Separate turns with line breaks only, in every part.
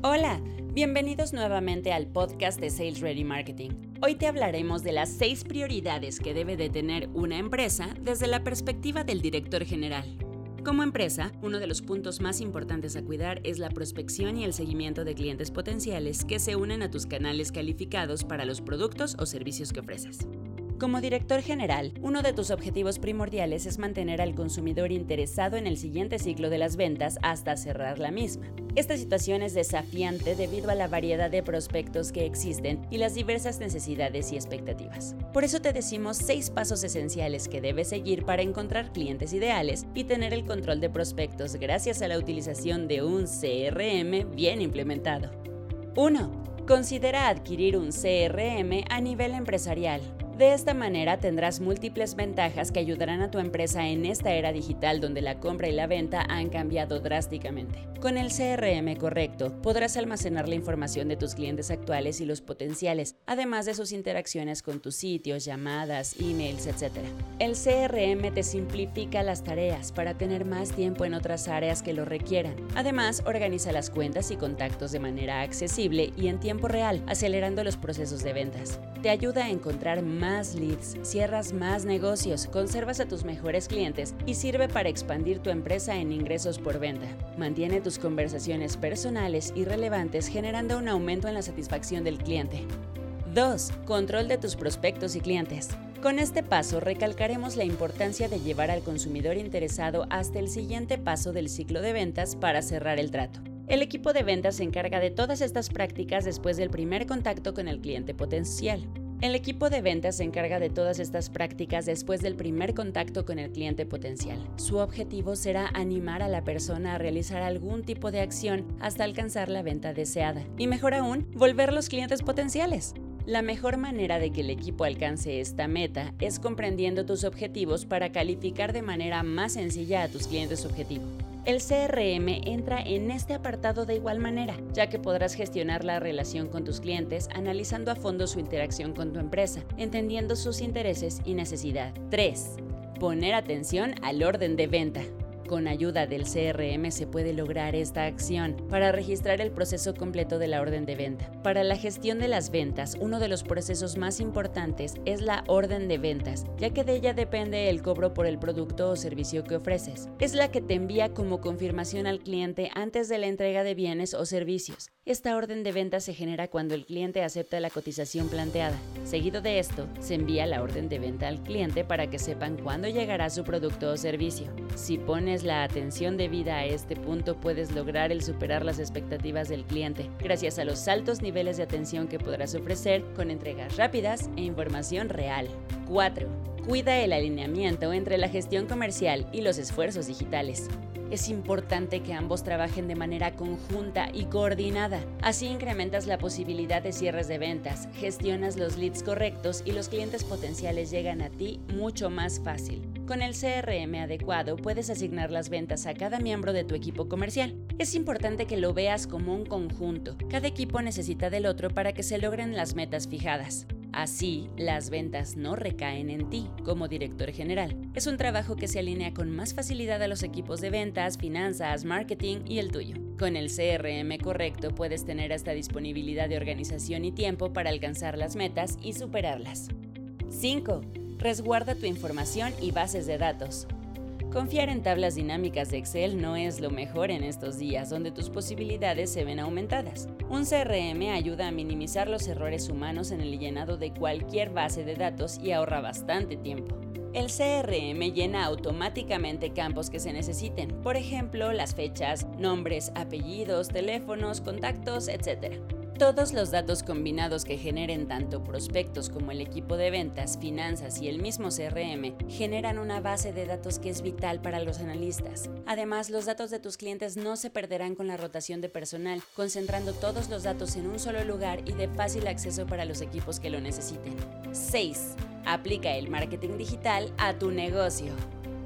Hola, bienvenidos nuevamente al podcast de Sales Ready Marketing. Hoy te hablaremos de las seis prioridades que debe de tener una empresa desde la perspectiva del director general. Como empresa, uno de los puntos más importantes a cuidar es la prospección y el seguimiento de clientes potenciales que se unen a tus canales calificados para los productos o servicios que ofreces. Como director general, uno de tus objetivos primordiales es mantener al consumidor interesado en el siguiente ciclo de las ventas hasta cerrar la misma. Esta situación es desafiante debido a la variedad de prospectos que existen y las diversas necesidades y expectativas. Por eso te decimos seis pasos esenciales que debes seguir para encontrar clientes ideales y tener el control de prospectos gracias a la utilización de un CRM bien implementado. 1. Considera adquirir un CRM a nivel empresarial. De esta manera tendrás múltiples ventajas que ayudarán a tu empresa en esta era digital donde la compra y la venta han cambiado drásticamente. Con el CRM correcto, podrás almacenar la información de tus clientes actuales y los potenciales, además de sus interacciones con tus sitios, llamadas, emails, etc. El CRM te simplifica las tareas para tener más tiempo en otras áreas que lo requieran. Además, organiza las cuentas y contactos de manera accesible y en tiempo real, acelerando los procesos de ventas. Te ayuda a encontrar más leads, cierras más negocios, conservas a tus mejores clientes y sirve para expandir tu empresa en ingresos por venta. Mantiene tus conversaciones personales y relevantes generando un aumento en la satisfacción del cliente. 2. Control de tus prospectos y clientes. Con este paso recalcaremos la importancia de llevar al consumidor interesado hasta el siguiente paso del ciclo de ventas para cerrar el trato. El equipo de ventas se encarga de todas estas prácticas después del primer contacto con el cliente potencial. El equipo de ventas se encarga de todas estas prácticas después del primer contacto con el cliente potencial. Su objetivo será animar a la persona a realizar algún tipo de acción hasta alcanzar la venta deseada. Y mejor aún, volver los clientes potenciales. La mejor manera de que el equipo alcance esta meta es comprendiendo tus objetivos para calificar de manera más sencilla a tus clientes objetivo. El CRM entra en este apartado de igual manera, ya que podrás gestionar la relación con tus clientes analizando a fondo su interacción con tu empresa, entendiendo sus intereses y necesidad. 3. Poner atención al orden de venta. Con ayuda del CRM se puede lograr esta acción para registrar el proceso completo de la orden de venta. Para la gestión de las ventas, uno de los procesos más importantes es la orden de ventas, ya que de ella depende el cobro por el producto o servicio que ofreces. Es la que te envía como confirmación al cliente antes de la entrega de bienes o servicios. Esta orden de venta se genera cuando el cliente acepta la cotización planteada. Seguido de esto, se envía la orden de venta al cliente para que sepan cuándo llegará su producto o servicio. Si la atención debida a este punto, puedes lograr el superar las expectativas del cliente, gracias a los altos niveles de atención que podrás ofrecer con entregas rápidas e información real. 4. Cuida el alineamiento entre la gestión comercial y los esfuerzos digitales es importante que ambos trabajen de manera conjunta y coordinada. Así incrementas la posibilidad de cierres de ventas, gestionas los leads correctos y los clientes potenciales llegan a ti mucho más fácil. Con el CRM adecuado puedes asignar las ventas a cada miembro de tu equipo comercial. Es importante que lo veas como un conjunto. Cada equipo necesita del otro para que se logren las metas fijadas. Así, las ventas no recaen en ti como director general. Es un trabajo que se alinea con más facilidad a los equipos de ventas, finanzas, marketing y el tuyo. Con el CRM correcto puedes tener hasta disponibilidad de organización y tiempo para alcanzar las metas y superarlas. 5. Resguarda tu información y bases de datos. Confiar en tablas dinámicas de Excel no es lo mejor en estos días donde tus posibilidades se ven aumentadas. Un CRM ayuda a minimizar los errores humanos en el llenado de cualquier base de datos y ahorra bastante tiempo. El CRM llena automáticamente campos que se necesiten, por ejemplo, las fechas, nombres, apellidos, teléfonos, contactos, etc. Todos los datos combinados que generen tanto prospectos como el equipo de ventas, finanzas y el mismo CRM generan una base de datos que es vital para los analistas. Además, los datos de tus clientes no se perderán con la rotación de personal, concentrando todos los datos en un solo lugar y de fácil acceso para los equipos que lo necesiten. 6. Aplica el marketing digital a tu negocio.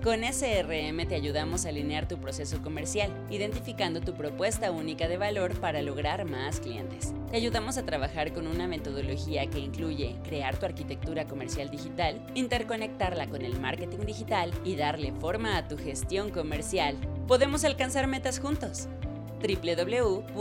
Con SRM te ayudamos a alinear tu proceso comercial, identificando tu propuesta única de valor para lograr más clientes. Te ayudamos a trabajar con una metodología que incluye crear tu arquitectura comercial digital, interconectarla con el marketing digital y darle forma a tu gestión comercial. Podemos alcanzar metas juntos. www.srm.mx.